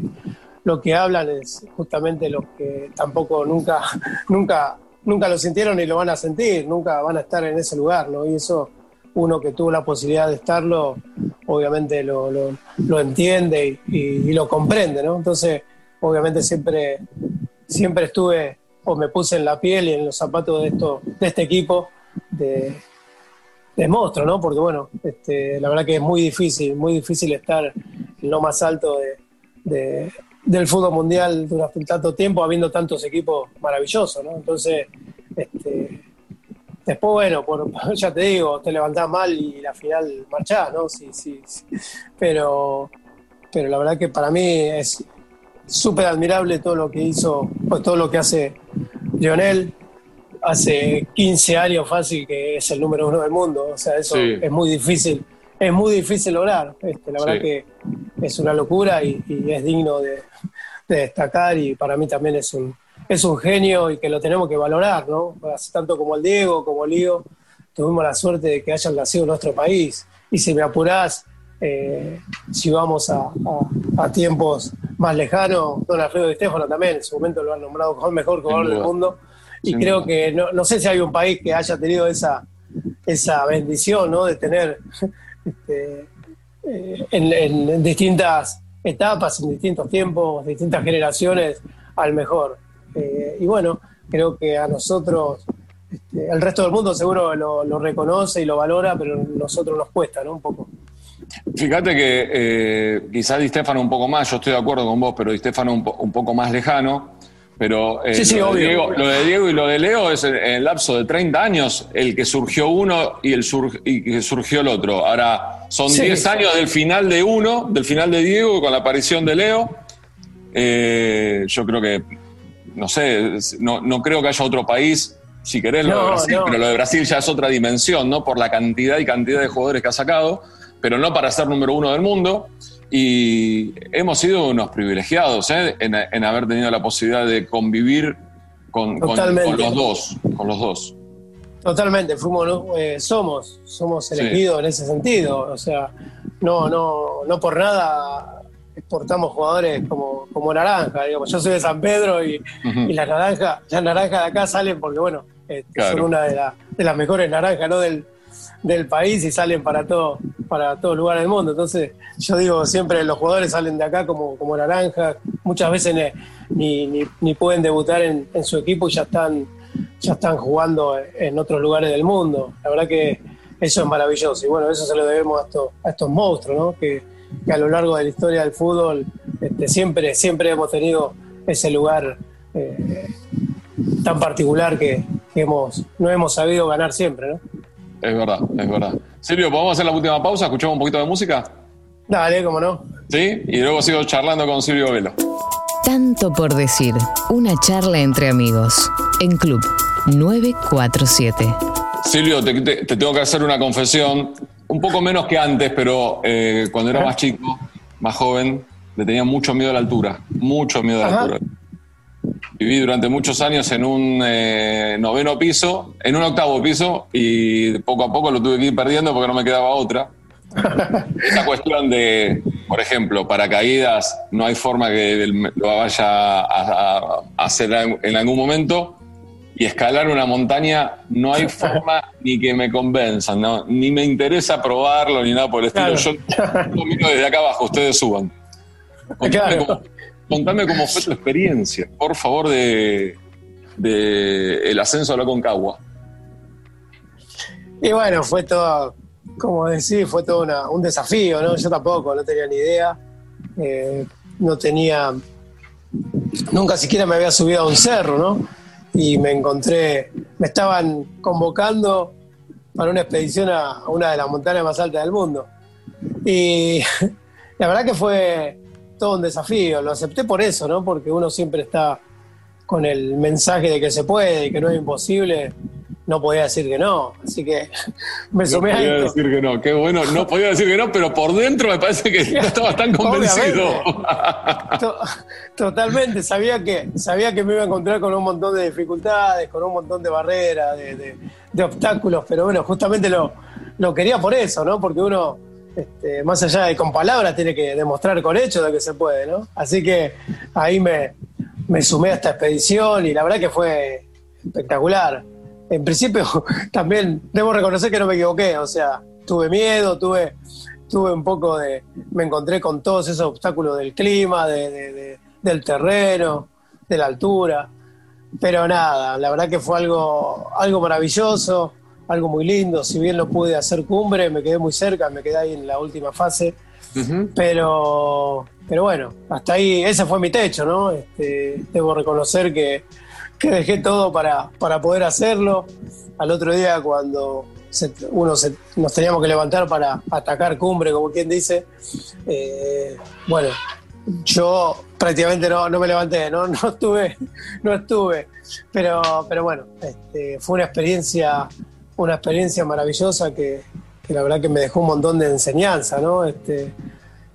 lo que hablan es justamente los que tampoco nunca nunca nunca lo sintieron ni lo van a sentir, nunca van a estar en ese lugar, ¿no? Y eso uno que tuvo la posibilidad de estarlo, obviamente lo, lo, entiende y, lo comprende, ¿no? Entonces, obviamente siempre, siempre estuve o me puse en la piel y en los zapatos de, esto, de este equipo de, de monstruo, ¿no? Porque bueno, este, la verdad que es muy difícil, muy difícil estar en lo más alto de, del fútbol mundial durante tanto tiempo, habiendo tantos equipos maravillosos, ¿no? Entonces, este, después, bueno, por, ya te digo, te levantás mal y la final marchás, ¿no? Sí, sí, Pero, pero la verdad que para mí es súper admirable todo lo que hizo, pues todo lo que hace Lionel. Hace 15 años fácil que es el número uno del mundo, o sea, eso es muy difícil es muy difícil lograr. Este, la verdad que es una locura y, es digno de, destacar y para mí también es un, es un genio y que lo tenemos que valorar, ¿no? Tanto como el Diego, como el Lío, tuvimos la suerte de que hayan nacido en nuestro país. Y si me apurás, eh, si vamos a, tiempos más lejanos, Don Alfredo Di Stefano también, en su momento lo han nombrado como el mejor jugador del mundo. y creo que no, no, sé si hay un país que haya tenido esa, esa bendición, ¿no? De tener este, eh, en, distintas etapas, en distintos tiempos, distintas generaciones, al mejor. Eh, y bueno, creo que a nosotros, este, el resto del mundo seguro lo, reconoce y lo valora, pero a nosotros nos cuesta, ¿no? Un poco. Fíjate que eh, quizás Di Stefano un poco más, yo estoy de acuerdo con vos, pero Di Stefano un poco más lejano. Pero eh, lo, de Diego, lo, de Diego, y lo de Leo es en, el lapso de 30 años el que surgió uno y el y que surgió el otro. Ahora, son 10 años del final de uno, del final de Diego con la aparición de Leo. Eh, yo creo que, no sé, no, no, creo que haya otro país, si querés, lo de Brasil, pero lo de Brasil ya es otra dimensión, ¿no? Por la cantidad y cantidad de jugadores que ha sacado, pero no para ser número uno del mundo. Y hemos sido unos privilegiados ¿eh? en, haber tenido la posibilidad de convivir con, los dos, con los dos. Totalmente, fuimos, eh, somos, somos elegidos en ese sentido. O sea, no, no, no por nada exportamos jugadores como, como naranja. Digamos. Yo soy de San Pedro y, las naranjas, las naranjas de acá salen porque bueno, este, son una de, de, las mejores naranjas, ¿no? Del, del país y salen para todo, para todo lugar del mundo. Entonces, yo digo, siempre los jugadores salen de acá como, como muchas veces ni, ni, pueden debutar en, su equipo y ya están, ya están jugando en otros lugares del mundo. La verdad que eso es maravilloso. Y bueno, eso se lo debemos a estos, a estos monstruos, ¿no? Que, a lo largo de la historia del fútbol este, siempre, siempre hemos tenido ese lugar eh, tan particular que, que hemos, no hemos sabido ganar siempre, ¿no? Es verdad, es verdad. Silvio, ¿podemos hacer la última pausa? ¿Escuchamos un poquito de música? Dale, cómo no. Sí, y luego sigo charlando con Silvio Velo. Tanto por decir, una charla entre amigos, en Club 947. Silvio, te, tengo que hacer una confesión, un poco menos que antes, pero eh, cuando era más chico, más joven, le tenía mucho miedo a la altura, mucho miedo a la altura. Viví durante muchos años en un eh, noveno piso, en un octavo piso, y poco a poco lo tuve que ir perdiendo porque no me quedaba otra. Esa cuestión de, por ejemplo, paracaídas, no hay forma que lo vaya a, hacer en algún momento. Y escalar una montaña, no hay forma ni que me convenzan, ¿no? ni me interesa probarlo ni nada por el estilo. Yo lo miro desde acá abajo, ustedes suban. Claro. Contame cómo fue tu experiencia, por favor, de, el ascenso a la Concagua. Y bueno, fue todo, como decir, fue todo un desafío, ¿no? Yo tampoco, no tenía ni idea. Eh, no tenía, nunca siquiera me había subido a un cerro, ¿no? Y me encontré, me estaban convocando para una expedición a una de las montañas más altas del mundo. Y la verdad que fue, todo un desafío. Lo acepté por eso, ¿no? Porque uno siempre está con el mensaje de que se puede y que no es imposible. No podía decir que no, así que me sumé no podía decir que no, qué bueno, no podía decir que no, pero por dentro me parece que no estaba tan convencido. Totalmente, sabía que, sabía que me iba a encontrar con un montón de dificultades, con un montón de barreras, de, de, obstáculos, pero bueno, justamente lo, lo quería por eso, ¿no? Porque uno este, más allá de con palabras, tiene que demostrar con hechos de que se puede, ¿no? Así que ahí me, sumé a esta expedición y la verdad que fue espectacular. En principio, también debo reconocer que no me equivoqué, o sea, tuve miedo, tuve, tuve un poco de. Me encontré con todos esos obstáculos del clima, del terreno, de la altura. Pero nada, la verdad que fue algo, algo maravilloso algo muy lindo. Si bien no pude hacer cumbre, me quedé muy cerca, me quedé ahí en la última fase. Pero, pero bueno, hasta ahí, ese fue mi techo, ¿no? Este, debo reconocer que, dejé todo para, para, poder hacerlo. Al otro día, cuando uno nos teníamos que levantar para atacar cumbre, como quien dice, eh, bueno, yo prácticamente no, no me levanté, no, no estuve, no estuve. Pero, pero bueno, este, fue una experiencia una experiencia maravillosa que, la verdad que me dejó un montón de enseñanza, ¿no? Este,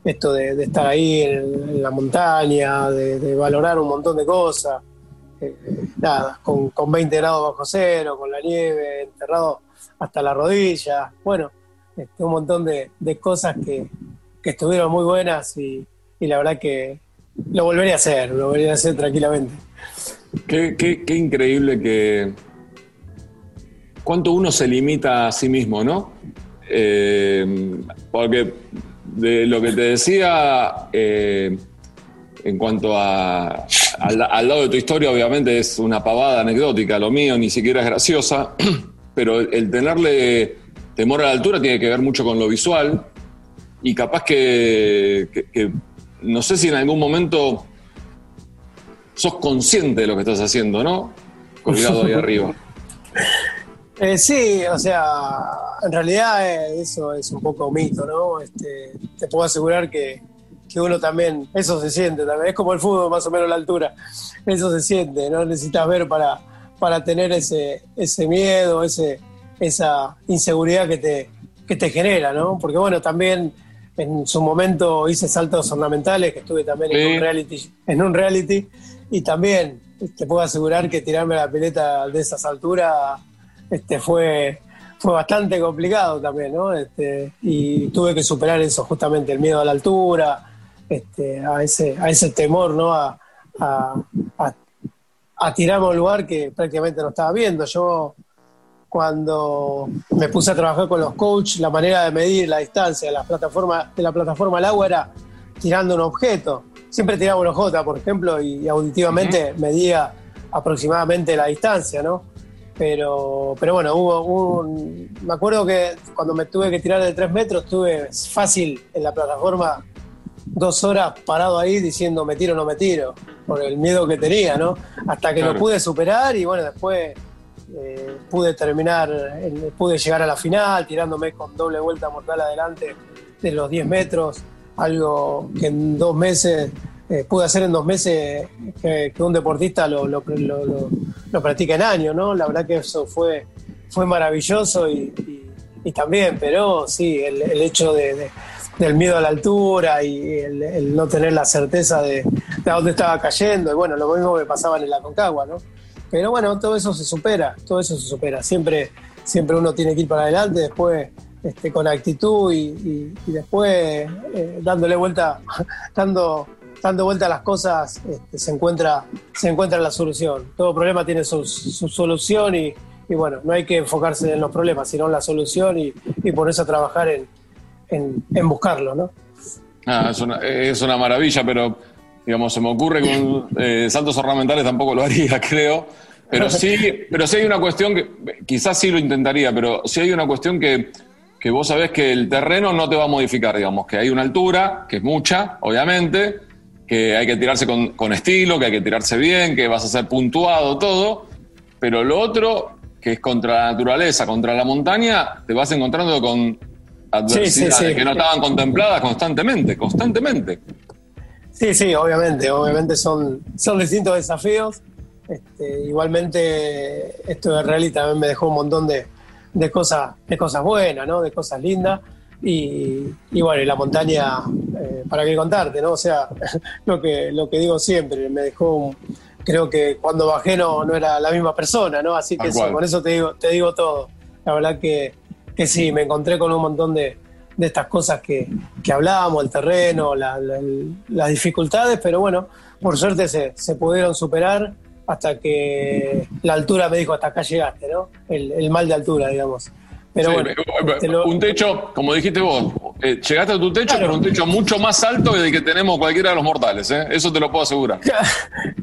esto de, estar ahí en, la montaña, de, valorar un montón de cosas. Eh, nada, con, con, 20 grados bajo cero, con la nieve, enterrado hasta la rodilla. Bueno, este, un montón de, cosas que, estuvieron muy buenas y, y, la verdad que lo volvería a hacer, lo volvería a hacer tranquilamente. Qué, increíble que. Cuánto uno se limita a sí mismo, ¿no? Eh, porque de lo que te decía eh, en cuanto a, al, lado de tu historia, obviamente es una pavada anecdótica, lo mío ni siquiera es graciosa, pero el, tenerle temor a la altura tiene que ver mucho con lo visual y capaz que no sé si en algún momento sos consciente de lo que estás haciendo, ¿no? Colgado ahí arriba. Eh, sí, o sea, en realidad eh, eso es un poco mito, ¿no? Este, te puedo asegurar que, uno también, eso se siente también, es como el fútbol más o menos la altura, eso se siente, no necesitas ver para, para tener ese, ese miedo, ese, esa inseguridad que te, que te genera, ¿no? Porque bueno, también en su momento hice saltos ornamentales, que estuve también en un reality, en un reality y también te puedo asegurar que tirarme la pileta de esas alturas este, fue, fue bastante complicado también, ¿no? Este, y tuve que superar eso, justamente el miedo a la altura, este, a, ese, a ese temor, ¿no? A, a, tirarme a un lugar que prácticamente no estaba viendo. Yo, cuando me puse a trabajar con los coaches, la manera de medir la distancia de la plataforma, de la plataforma al agua era tirando un objeto siempre tiraba una J, por ejemplo, y, auditivamente medía aproximadamente la distancia, ¿no? Pero, pero bueno, hubo un. Me acuerdo que cuando me tuve que tirar de tres metros, estuve fácil en la plataforma dos horas parado ahí diciendo me tiro o no me tiro, por el miedo que tenía, ¿no? Hasta que lo pude superar y bueno, después eh, pude terminar, pude llegar a la final tirándome con doble vuelta mortal adelante de los 10 metros algo que en dos meses, eh, pude hacer en dos meses que, un deportista lo, lo, practica en años, ¿no? La verdad que eso fue, fue maravilloso y, también, pero sí, el, hecho de, del miedo a la altura y el, no tener la certeza de, de, dónde estaba cayendo, y bueno, lo mismo que pasaba en la Concagua, ¿no? Pero bueno, todo eso se supera, todo eso se supera. Siempre, siempre uno tiene que ir para adelante, después este, con actitud y, después eh, dándole vuelta, dando, dando vuelta a las cosas, este, se, encuentra, se encuentra la solución. Todo problema tiene su, solución y, bueno, no hay que enfocarse en los problemas, sino en la solución y, ponerse a trabajar en, en, buscarlo, ¿no? Ah, es, una, es una maravilla, pero digamos, se me ocurre que con eh, saltos ornamentales tampoco lo haría, creo. Pero sí, pero sí hay una cuestión que quizás sí lo intentaría, pero sí hay una cuestión que que vos sabés que el terreno no te va a modificar, digamos, que hay una altura, que es mucha, obviamente, que hay que tirarse con, estilo, que hay que tirarse bien, que vas a ser puntuado, todo, pero lo otro, que es contra la naturaleza, contra la montaña, te vas encontrando con adversidades que no estaban contempladas constantemente, constantemente. Sí, sí, obviamente, obviamente son, son distintos desafíos. Este, igualmente, esto de Rally también me dejó un montón de, de cosas, de cosas buenas, ¿no? De cosas lindas. Y, bueno, y la montaña, eh, ¿para qué contarte, no? O sea, lo que, lo que digo siempre, me dejó creo que cuando bajé no, no era la misma persona, ¿no? Así que con eso te digo, te digo todo. La verdad que, que sí, me encontré con un montón de, de estas cosas que, que hablábamos, el terreno, las dificultades, pero bueno, por suerte se, se pudieron superar hasta que la altura me dijo, hasta acá llegaste, ¿no? El, mal de altura, digamos. Pero bueno, un techo, como dijiste vos, eh, llegaste a tu techo, pero un techo mucho más alto que el que tenemos cualquiera de los mortales, ¿eh? eso te lo puedo asegurar.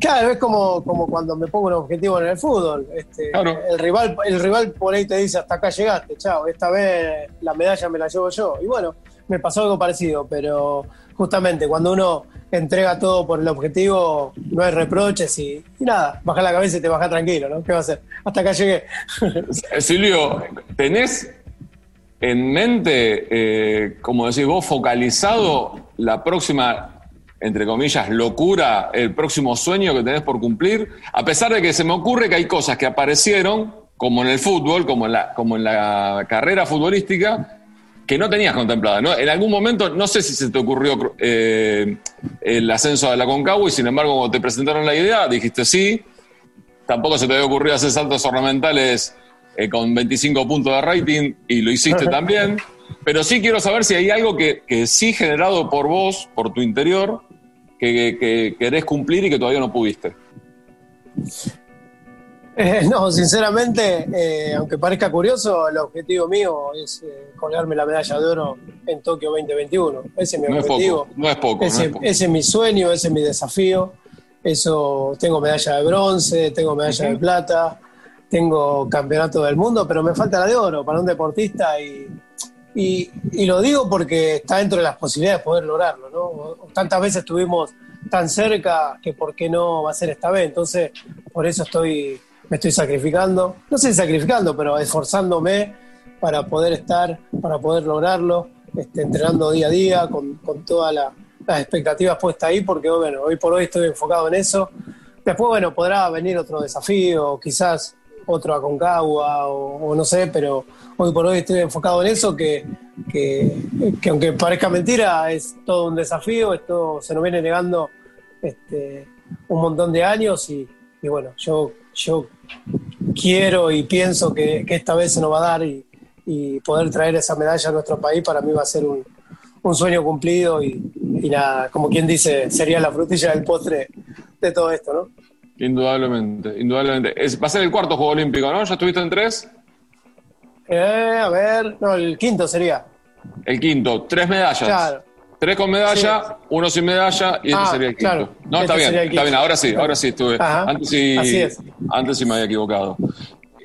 Claro, es como, como cuando me pongo un objetivo en el fútbol. Este, el, rival, el rival por ahí te dice, hasta acá llegaste, chao, esta vez la medalla me la llevo yo. Y bueno, me pasó algo parecido, pero justamente cuando uno entrega todo por el objetivo, no hay reproches y, nada, baja la cabeza y te baja tranquilo, ¿no? ¿Qué va a hacer? Hasta acá llegué. Silvio, ¿tenés en mente, eh, como decís vos, focalizado la próxima, entre comillas, locura, el próximo sueño que tenés por cumplir? A pesar de que se me ocurre que hay cosas que aparecieron, como en el fútbol, como en la, como en la carrera futbolística, que no tenías contemplada. ¿no? En algún momento, no sé si se te ocurrió eh, el ascenso de la Concagua y sin embargo, cuando te presentaron la idea, dijiste sí. Tampoco se te había ocurrido hacer saltos ornamentales eh, con 25 puntos de rating y lo hiciste también. Pero sí quiero saber si hay algo que, que sí generado por vos, por tu interior, que, que, querés cumplir y que todavía no pudiste. Eh, no, sinceramente, eh, aunque parezca curioso, el objetivo mío es eh, colgarme la medalla de oro en Tokio 2021. Ese es mi objetivo. no es poco. Ese, es mi sueño, ese es mi desafío. Eso, tengo medalla de bronce, tengo medalla de plata, tengo campeonato del mundo, pero me falta la de oro para un deportista y, y, lo digo porque está dentro de las posibilidades de poder lograrlo. ¿no? Tantas veces estuvimos tan cerca que por qué no va a ser esta vez. Entonces, por eso estoy me estoy sacrificando, no sé sacrificando, pero esforzándome para poder estar, para poder lograrlo, este, entrenando día a día con, todas las expectativas puestas ahí, porque bueno, hoy por hoy estoy enfocado en eso. Después, bueno, podrá venir otro desafío, quizás otro Aconcagua o, o no sé, pero hoy por hoy estoy enfocado en eso, que, que, aunque parezca mentira, es todo un desafío, esto se nos viene negando este, un montón de años y, y bueno, yo yo quiero y pienso que, esta vez se nos va a dar y, poder traer esa medalla a nuestro país para mí va a ser un, sueño cumplido y, nada, como quien dice, sería la frutilla del postre de todo esto, ¿no? Indudablemente, indudablemente. va a ser el cuarto Juego Olímpico, ¿no? ¿Ya estuviste en tres? Eh, a ver, no, el quinto sería. El quinto, tres medallas. Claro. Tres con medalla, uno sin medalla y este ah, sería el quinto. no, está este bien, está bien, ahora sí, ahora sí estuve. Antes sí, antes sí me había equivocado.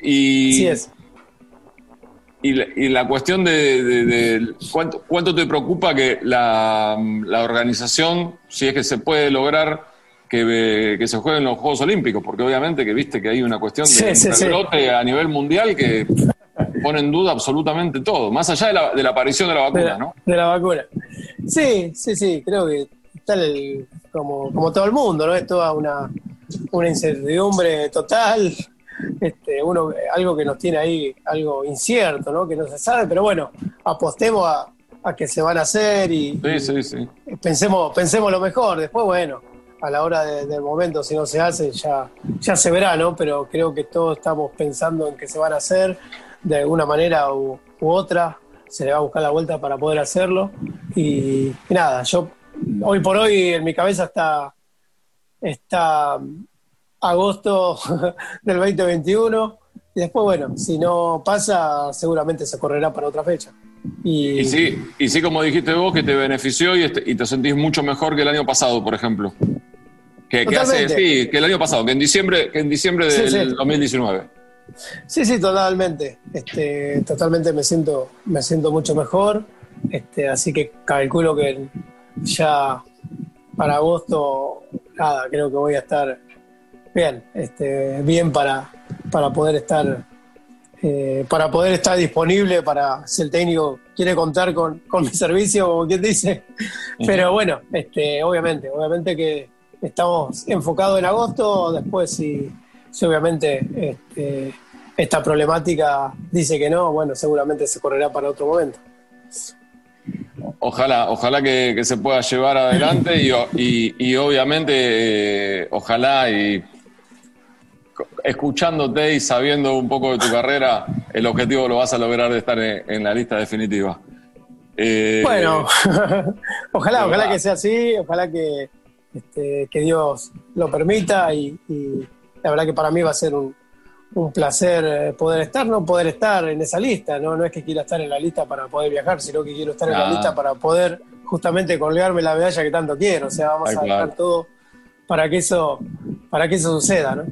Y, Así es. Y la, cuestión de, cuánto, te preocupa que la, organización, si es que se puede lograr que, se jueguen los Juegos Olímpicos, porque obviamente que viste que hay una cuestión de a nivel mundial que pone en duda absolutamente todo, más allá de la, de la aparición de la vacuna, ¿no? De la vacuna. Sí, sí, sí, creo que está como, como todo el mundo, ¿no? Es toda una, una incertidumbre total, este, uno, algo que nos tiene ahí, algo incierto, ¿no? Que no se sabe, pero bueno, apostemos a, que se van a hacer y, pensemos, pensemos lo mejor. Después, bueno, a la hora del momento, si no se hace, ya, ya se verá, ¿no? Pero creo que todos estamos pensando en que se van a hacer de alguna manera u, otra, se le va a buscar la vuelta para poder hacerlo. Y, nada, yo hoy por hoy en mi cabeza está, está agosto del 2021. Y después, bueno, si no pasa, seguramente se correrá para otra fecha. Y, sí, y sí, como dijiste vos, que te benefició y, este, y te sentís mucho mejor que el año pasado, por ejemplo. Que, hace, sí, que el año pasado, que en diciembre, que en diciembre del 2019. Sí, sí, totalmente. Este, totalmente me siento, me siento mucho mejor. Este, así que calculo que ya para agosto, nada, creo que voy a estar bien, este, bien para, para poder estar eh, para poder estar disponible para si el técnico quiere contar con, con mi servicio, como quien dice. Pero bueno, este, obviamente, obviamente que estamos enfocados en agosto, después si si obviamente este, esta problemática dice que no, bueno, seguramente se correrá para otro momento. Ojalá, ojalá que, se pueda llevar adelante y, obviamente, eh, ojalá y escuchándote y sabiendo un poco de tu carrera, el objetivo lo vas a lograr de estar en, la lista definitiva. Eh, bueno, ojalá, ojalá que sea así, ojalá que, este, que Dios lo permita y la verdad que para mí va a ser un, placer eh, poder estar, no poder estar en esa lista, ¿no? no es que quiera estar en la lista para poder viajar, sino que quiero estar en la lista para poder justamente colgarme la medalla que tanto quiero, o sea, vamos a dejar todo para que eso, para que eso suceda, ¿no?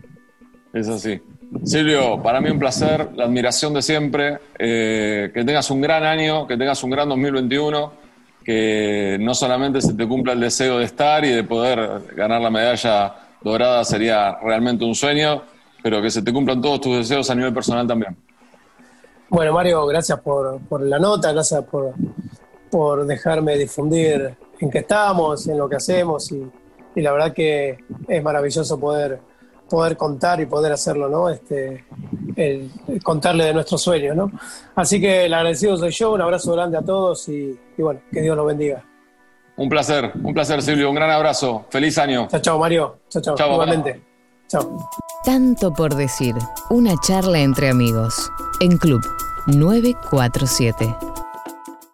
Es así. Silvio, para mí un placer, la admiración de siempre, eh, que tengas un gran año, que tengas un gran 2021, que no solamente se te cumpla el deseo de estar y de poder ganar la medalla dorada sería realmente un sueño, pero que se te cumplan todos tus deseos a nivel personal también. Bueno, Mario, gracias por, la nota, gracias por, por dejarme difundir en qué estamos, en lo que hacemos y, la verdad que es maravilloso poder, poder contar y poder hacerlo, ¿no? Este, contarle de nuestros sueños, ¿no? Así que el agradecido soy yo, un abrazo grande a todos y, y bueno, que Dios los bendiga. Un placer, un placer, Silvio. Un gran abrazo. Feliz año. Chao, chao, Mario. Chao, chao. Igualmente. Chao. Tanto por decir. Una charla entre amigos. En Club 947.